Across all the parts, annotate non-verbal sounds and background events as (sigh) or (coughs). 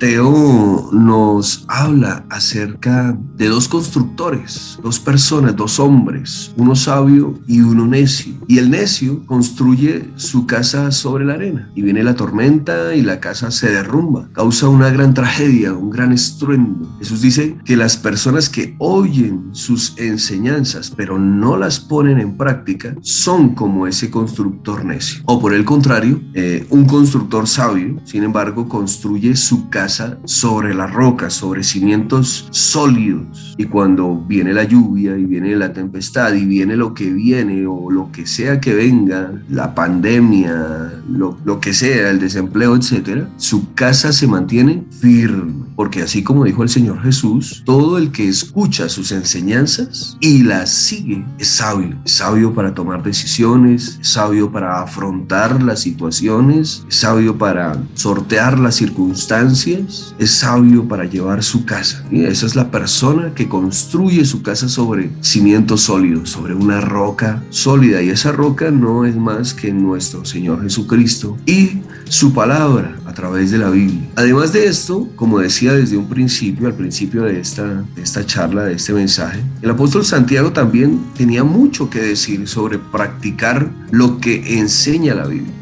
Mateo nos habla acerca de dos constructores, dos personas, dos hombres, uno sabio y uno necio. Y el necio construye su casa sobre la arena y viene la tormenta y la casa se derrumba, causa una gran tragedia, un gran estruendo. Jesús dice que las personas que oyen sus enseñanzas pero no las ponen en práctica son como ese constructor necio. O por el contrario, eh, un constructor sabio, sin embargo, construye su casa sobre la roca, sobre cimientos sólidos. Y cuando viene la lluvia y viene la tempestad y viene lo que viene o lo que sea que venga, la pandemia, lo, lo que sea, el desempleo, etcétera, su casa se mantiene firme. Porque así como dijo el Señor Jesús, todo el que escucha sus enseñanzas y las sigue es sabio. Sabio para tomar decisiones, es sabio para afrontar las situaciones, es sabio para sortear las circunstancias, es sabio para llevar su casa. Y esa es la persona que construye su casa sobre cimientos sólidos, sobre una roca sólida. Y esa roca no es más que nuestro Señor Jesucristo y su palabra a través de la Biblia. Además de esto, como decía desde un principio, al principio de esta, esta charla, de este mensaje, el apóstol Santiago también tenía mucho que decir sobre practicar lo que enseña la Biblia.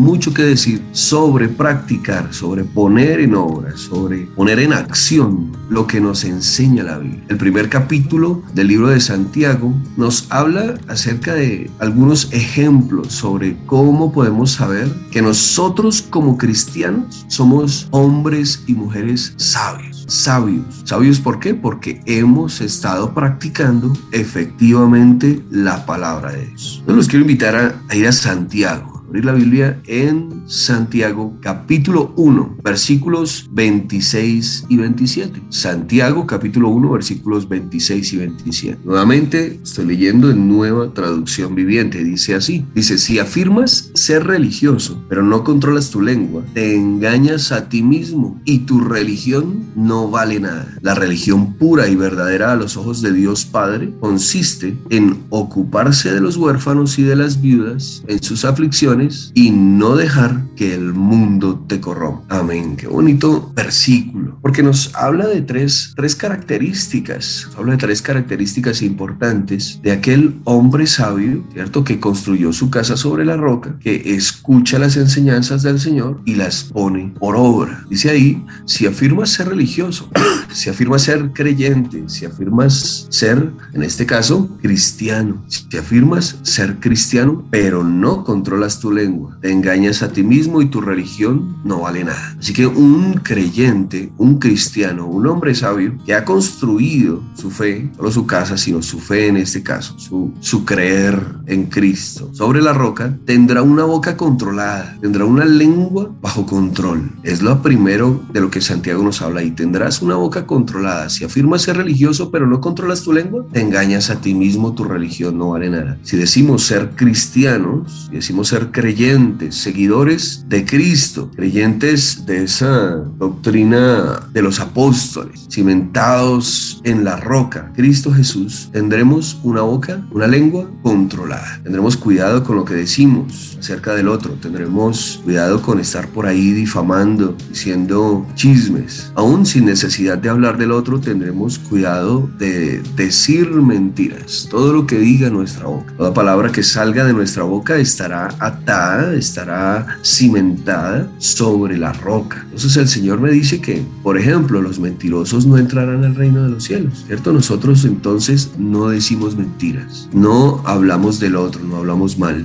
Mucho que decir sobre practicar, sobre poner en obra, sobre poner en acción lo que nos enseña la Biblia. El primer capítulo del libro de Santiago nos habla acerca de algunos ejemplos sobre cómo podemos saber que nosotros como cristianos somos hombres y mujeres sabios. Sabios. ¿Sabios por qué? Porque hemos estado practicando efectivamente la palabra de Dios. Yo los quiero invitar a, a ir a Santiago abrir la Biblia en Santiago capítulo 1, versículos 26 y 27. Santiago capítulo 1, versículos 26 y 27. Nuevamente estoy leyendo en nueva traducción viviente. Dice así, dice, si afirmas ser religioso, pero no controlas tu lengua, te engañas a ti mismo y tu religión no vale nada. La religión pura y verdadera a los ojos de Dios Padre consiste en ocuparse de los huérfanos y de las viudas en sus aflicciones y no dejar que el mundo te corrompa. Amén. Qué bonito versículo. Porque nos habla de tres, tres características. habla de tres características importantes de aquel hombre sabio, ¿cierto? Que construyó su casa sobre la roca, que escucha las enseñanzas del Señor y las pone por obra. Dice ahí, si afirmas ser religioso, (coughs) si afirmas ser creyente, si afirmas ser, en este caso, cristiano, si afirmas ser cristiano, pero no controlas tu lengua, te engañas a ti mismo y tu religión no vale nada. Así que un creyente, un cristiano, un hombre sabio que ha construido su fe, no su casa, sino su fe en este caso, su, su creer en Cristo sobre la roca, tendrá una boca controlada, tendrá una lengua bajo control. Es lo primero de lo que Santiago nos habla y tendrás una boca controlada. Si afirmas ser religioso pero no controlas tu lengua, te engañas a ti mismo, tu religión no vale nada. Si decimos ser cristianos, si decimos ser creyentes, seguidores de Cristo, creyentes de esa doctrina de los apóstoles, cimentados en la roca, Cristo Jesús, tendremos una boca, una lengua controlada. Tendremos cuidado con lo que decimos acerca del otro, tendremos cuidado con estar por ahí difamando, diciendo chismes. Aún sin necesidad de hablar del otro, tendremos cuidado de decir mentiras. Todo lo que diga nuestra boca, toda palabra que salga de nuestra boca estará atada estará cimentada sobre la roca. Entonces el Señor me dice que, por ejemplo, los mentirosos no entrarán al reino de los cielos, ¿cierto? Nosotros entonces no decimos mentiras, no hablamos del otro, no hablamos mal,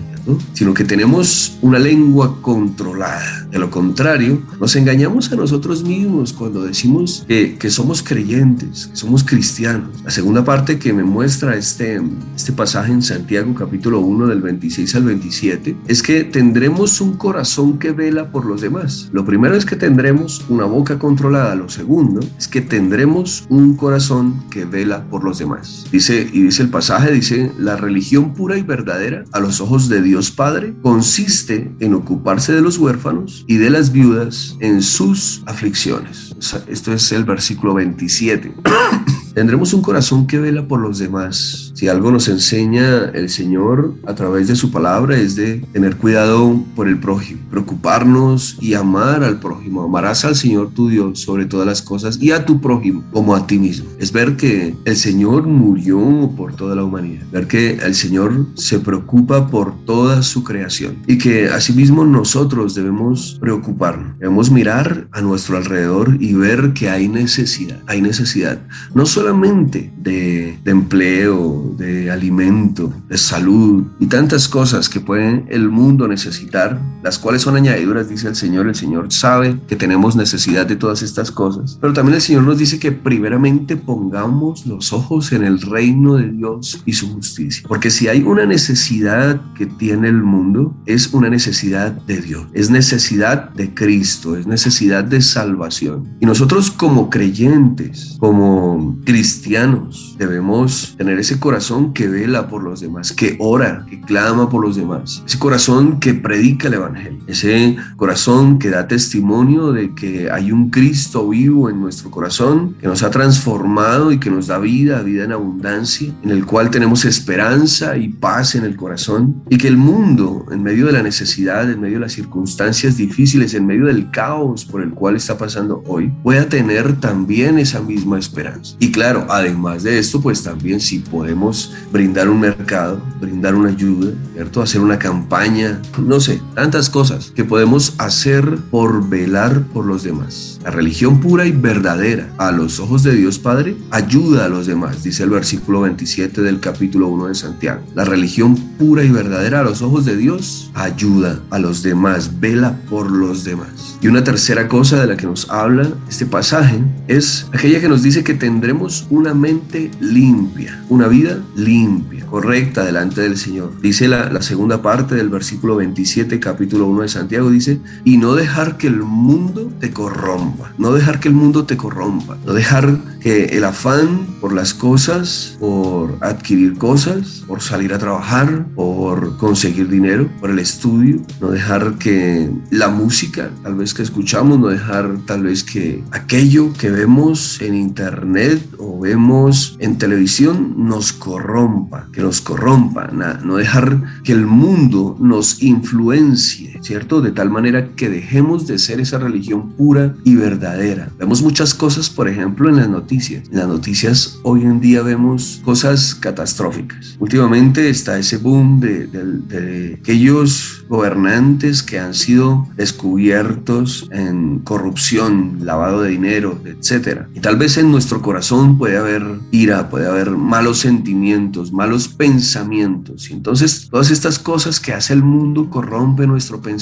sino que tenemos una lengua controlada. De lo contrario, nos engañamos a nosotros mismos cuando decimos que, que, somos creyentes, que somos cristianos. La segunda parte que me muestra este, este pasaje en Santiago capítulo 1 del 26 al 27 es que tendremos un corazón que vela por los demás. Lo primero es que tendremos una boca controlada. Lo segundo es que tendremos un corazón que vela por los demás. Dice, y dice el pasaje, dice, la religión pura y verdadera a los ojos de Dios Dios Padre consiste en ocuparse de los huérfanos y de las viudas en sus aflicciones. Esto es el versículo 27. (clears throat) Tendremos un corazón que vela por los demás Si algo nos enseña el Señor a través de su palabra es de tener cuidado por el prójimo, preocuparnos y amar al prójimo. Amarás al Señor tu Dios sobre todas las cosas y a tu prójimo como a ti mismo. Es ver que el Señor murió por toda la humanidad, ver que el Señor se preocupa por toda su creación y que asimismo nosotros debemos preocuparnos, debemos mirar a nuestro alrededor y ver que hay necesidad, hay necesidad no solamente de, de empleo, de alimento, de salud y tantas cosas que puede el mundo necesitar, las cuales son añadiduras, dice el Señor, el Señor sabe que tenemos necesidad de todas estas cosas, pero también el Señor nos dice que primeramente pongamos los ojos en el reino de Dios y su justicia, porque si hay una necesidad que tiene el mundo, es una necesidad de Dios, es necesidad de Cristo, es necesidad de salvación. Y nosotros como creyentes, como cristianos, debemos tener ese corazón que vela por los demás, que ora, que clama por los demás, ese corazón que predica el Evangelio, ese corazón que da testimonio de que hay un Cristo vivo en nuestro corazón, que nos ha transformado y que nos da vida, vida en abundancia, en el cual tenemos esperanza y paz en el corazón, y que el mundo, en medio de la necesidad, en medio de las circunstancias difíciles, en medio del caos por el cual está pasando hoy, pueda tener también esa misma esperanza. Y claro, además de esto, pues también si podemos brindar un mercado, brindar una ayuda, ¿cierto? Hacer una campaña, no sé, tantas cosas que podemos hacer por velar por los demás. La religión pura y verdadera a los ojos de Dios Padre ayuda a los demás, dice el versículo 27 del capítulo 1 de Santiago. La religión pura y verdadera a los ojos de Dios ayuda a los demás, vela por los demás. Y una tercera cosa de la que nos habla este pasaje es aquella que nos dice que tendremos una mente limpia, una vida limpia, correcta delante del Señor. Dice la, la segunda parte del versículo 27, capítulo 1 de Santiago, dice, y no dejar que el mundo te corrompa, no dejar que el mundo te corrompa, no dejar que el afán por las cosas, por adquirir cosas, por salir a trabajar, por conseguir dinero, por el estudio, no dejar que la música, tal vez que escuchamos, no dejar tal vez que aquello que vemos en internet vemos en televisión nos corrompa, que nos corrompa, no dejar que el mundo nos influencie, ¿cierto? De tal manera que dejemos de ser esa religión pura y verdadera. Vemos muchas cosas, por ejemplo, en las noticias. En las noticias hoy en día vemos cosas catastróficas. Últimamente está ese boom de, de, de aquellos gobernantes que han sido descubiertos en corrupción, lavado de dinero, etcétera. Y tal vez en nuestro corazón puede haber ira, puede haber malos sentimientos, malos pensamientos. Y entonces todas estas cosas que hace el mundo corrompen nuestro pensamiento,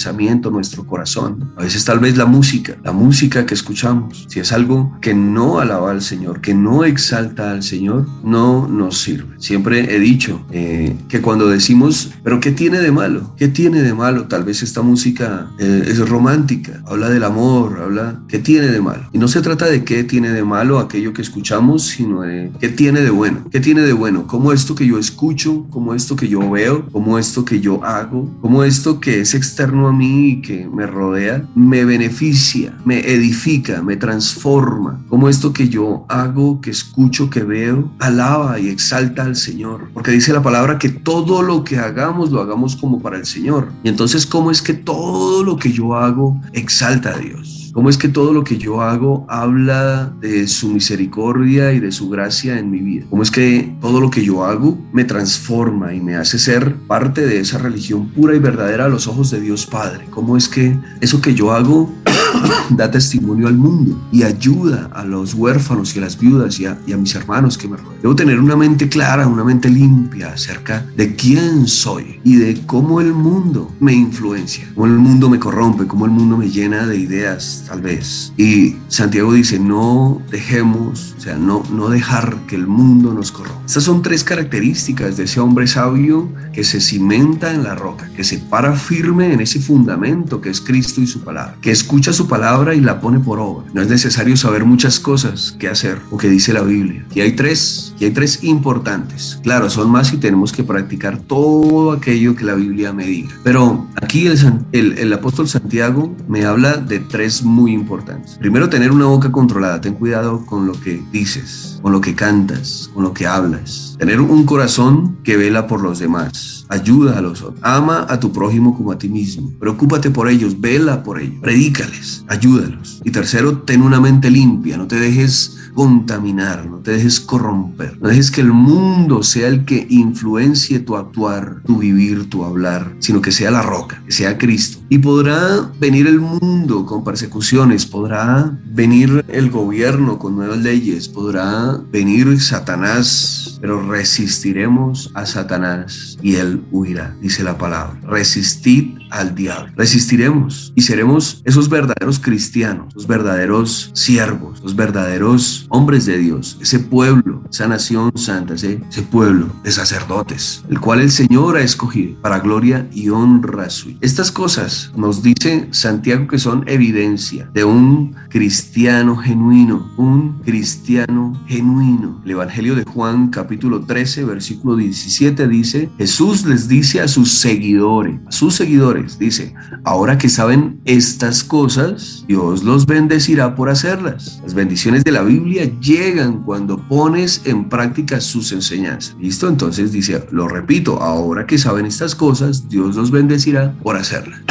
nuestro corazón. A veces tal vez la música, la música que escuchamos, si es algo que no alaba al Señor, que no exalta al Señor, no nos sirve. Siempre he dicho eh, que cuando decimos, pero ¿qué tiene de malo? ¿Qué tiene de malo? Tal vez esta música eh, es romántica, habla del amor, habla, ¿qué tiene de malo? Y no se trata de qué tiene de malo aquello que escuchamos, sino de qué tiene de bueno. ¿Qué tiene de bueno? ¿Cómo esto que yo escucho, cómo esto que yo veo, cómo esto que yo hago, cómo esto que es externo a mí y que me rodea, me beneficia, me edifica, me transforma? ¿Cómo esto que yo hago, que escucho, que veo, alaba y exalta al Señor? Porque dice la palabra que todo lo que hagamos lo hagamos como para el Señor. Y entonces, ¿cómo es que todo lo que yo hago exalta a Dios? ¿Cómo es que todo lo que yo hago habla de su misericordia y de su gracia en mi vida? ¿Cómo es que todo lo que yo hago me transforma y me hace ser parte de esa religión pura y verdadera a los ojos de Dios Padre? ¿Cómo es que eso que yo hago (coughs) da testimonio al mundo y ayuda a los huérfanos y a las viudas y a, mis hermanos que me rodean. Debo tener una mente clara, una mente limpia acerca de quién soy y de cómo el mundo me influencia, cómo el mundo me corrompe, cómo el mundo me llena de ideas tal vez. Y Santiago dice, no dejemos, o sea, no, no dejar que el mundo nos corrompa. Estas son tres características de ese hombre sabio que se cimenta en la roca, que se para firme en ese fundamento que es Cristo y su palabra, que escucha su palabra y la pone por obra. No es necesario saber muchas cosas que hacer o que dice la Biblia. Y hay tres Y hay tres importantes. Claro, son más y tenemos que practicar todo aquello que la Biblia me diga. Pero aquí el, el apóstol Santiago me habla de tres muy importantes. Primero, tener una boca controlada. Ten cuidado con lo que dices, con lo que cantas, con lo que hablas. Tener un corazón que vela por los demás. Ayuda a los otros. Ama a tu prójimo como a ti mismo. Preocúpate por ellos. Vela por ellos. Predícales. Ayúdalos. Y tercero, ten una mente limpia. No te dejes contaminar, no te dejes corromper, no dejes que el mundo sea el que influencie tu actuar, tu vivir, tu hablar, sino que sea la roca, que sea Cristo. Y podrá venir el mundo con persecuciones, podrá venir el gobierno con nuevas leyes, podrá venir Satanás, pero resistiremos a Satanás y él huirá, dice la palabra. Resistid al diablo. Resistiremos y seremos esos verdaderos cristianos, los verdaderos siervos, los verdaderos hombres de Dios, ese pueblo, esa nación santa, ese, pueblo de sacerdotes, el cual el Señor ha escogido para gloria y honra suya. Estas cosas nos dice Santiago que son evidencia de un cristiano genuino, un cristiano genuino. El Evangelio de Juan capítulo 13, versículo 17 dice, Jesús les dice a sus seguidores, a sus seguidores, dice, ahora que saben estas cosas, Dios los bendecirá por hacerlas. Las bendiciones de la Biblia llegan cuando pones en práctica sus enseñanzas. ¿Listo? Entonces dice, lo repito, ahora que saben estas cosas, Dios los bendecirá por hacerlas.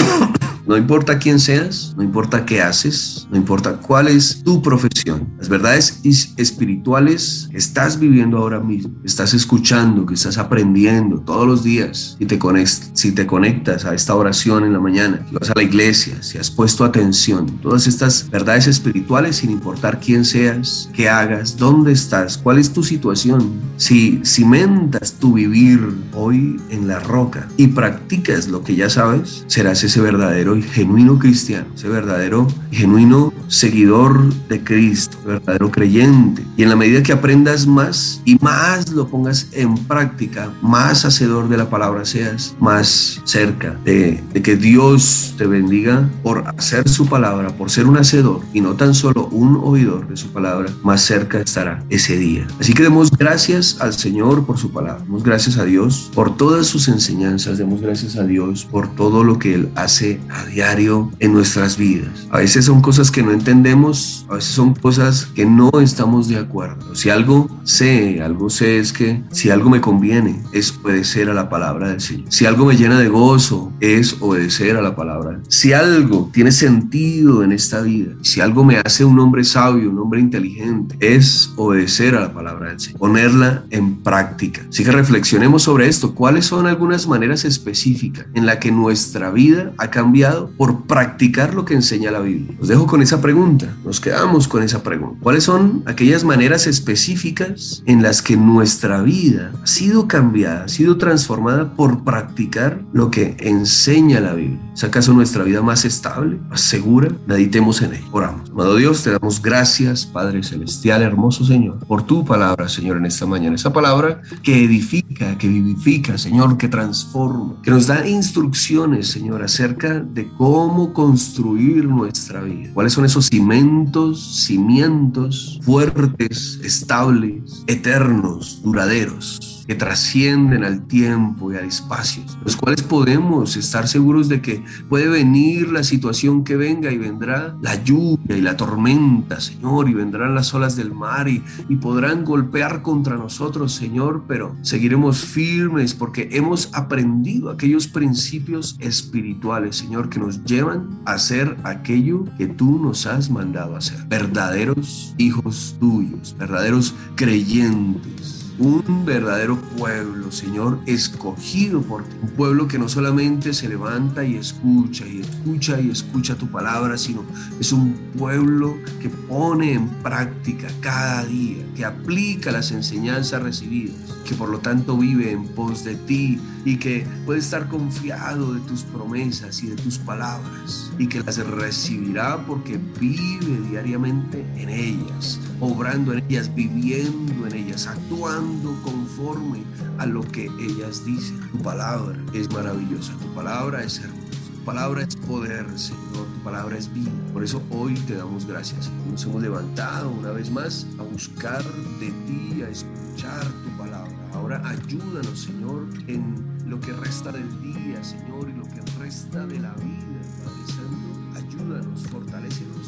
No importa quién seas, no importa qué haces, no importa cuál es tu profesión. Las verdades espirituales estás viviendo ahora mismo, estás escuchando, que estás aprendiendo todos los días. Si te, conectas, si te conectas a esta oración en la mañana, si vas a la iglesia, si has puesto atención, todas estas verdades espirituales sin importar quién seas, qué hagas, dónde estás, cuál es tu situación. Si cimentas tu vivir hoy en la roca y practicas lo que ya sabes, serás ese verdadero y genuino cristiano, ese verdadero y genuino seguidor de Cristo, verdadero creyente. Y en la medida que aprendas más y más lo pongas en práctica, más hacedor de la palabra seas, más cerca de, de que Dios te bendiga por hacer su palabra, por ser un hacedor y no tan solo un oidor de su palabra, más cerca estará ese día. Así que demos gracias al Señor por su palabra, demos gracias a Dios por todas sus enseñanzas, demos gracias a Dios por todo lo que Él hace diario en nuestras vidas. A veces son cosas que no entendemos, a veces son cosas que no estamos de acuerdo. Si algo sé, algo sé es que si algo me conviene es obedecer a la palabra del Señor. Si algo me llena de gozo es obedecer a la palabra. Si algo tiene sentido en esta vida, si algo me hace un hombre sabio, un hombre inteligente, es obedecer a la palabra del Señor, ponerla en práctica. Así que reflexionemos sobre esto. ¿Cuáles son algunas maneras específicas en la que nuestra vida ha cambiado por practicar lo que enseña la Biblia? Os dejo con esa pregunta, nos quedamos con esa pregunta. ¿Cuáles son aquellas maneras específicas en las que nuestra vida ha sido cambiada, ha sido transformada por practicar lo que enseña la Biblia? ¿Es acaso nuestra vida más estable, más segura? Meditemos en ello. Oramos. Amado Dios, te damos gracias, Padre Celestial, hermoso Señor, por tu palabra, Señor, en esta mañana. Esa palabra que edifica, que vivifica, Señor, que transforma, que nos da instrucciones, Señor, acerca de cómo construir nuestra vida. ¿Cuáles son esos cimentos, cimientos fuertes, estables, eternos, duraderos? Que trascienden al tiempo y al espacio, los cuales podemos estar seguros de que puede venir la situación que venga y vendrá la lluvia y la tormenta, Señor, y vendrán las olas del mar y, y podrán golpear contra nosotros, Señor, pero seguiremos firmes porque hemos aprendido aquellos principios espirituales, Señor, que nos llevan a hacer aquello que tú nos has mandado a hacer. Verdaderos hijos tuyos, verdaderos creyentes un verdadero pueblo, Señor, escogido por ti. Un pueblo que no solamente se levanta y escucha y escucha y escucha tu palabra, sino es un pueblo que pone en práctica cada día, que aplica las enseñanzas recibidas, que por lo tanto vive en pos de ti y que puede estar confiado de tus promesas y de tus palabras y que las recibirá porque vive diariamente en ellas, obrando en ellas, viviendo en ellas, actuando conforme a lo que ellas dicen. Tu palabra es maravillosa, tu palabra es hermosa. palabra es poder, Señor, tu palabra es vida. Por eso hoy te damos gracias. Nos hemos levantado una vez más a buscar de ti, a escuchar tu palabra. Ahora ayúdanos, Señor, en lo que resta del día, Señor, y lo que resta de la vida, Padre Santo. Ayúdanos, fortalecenos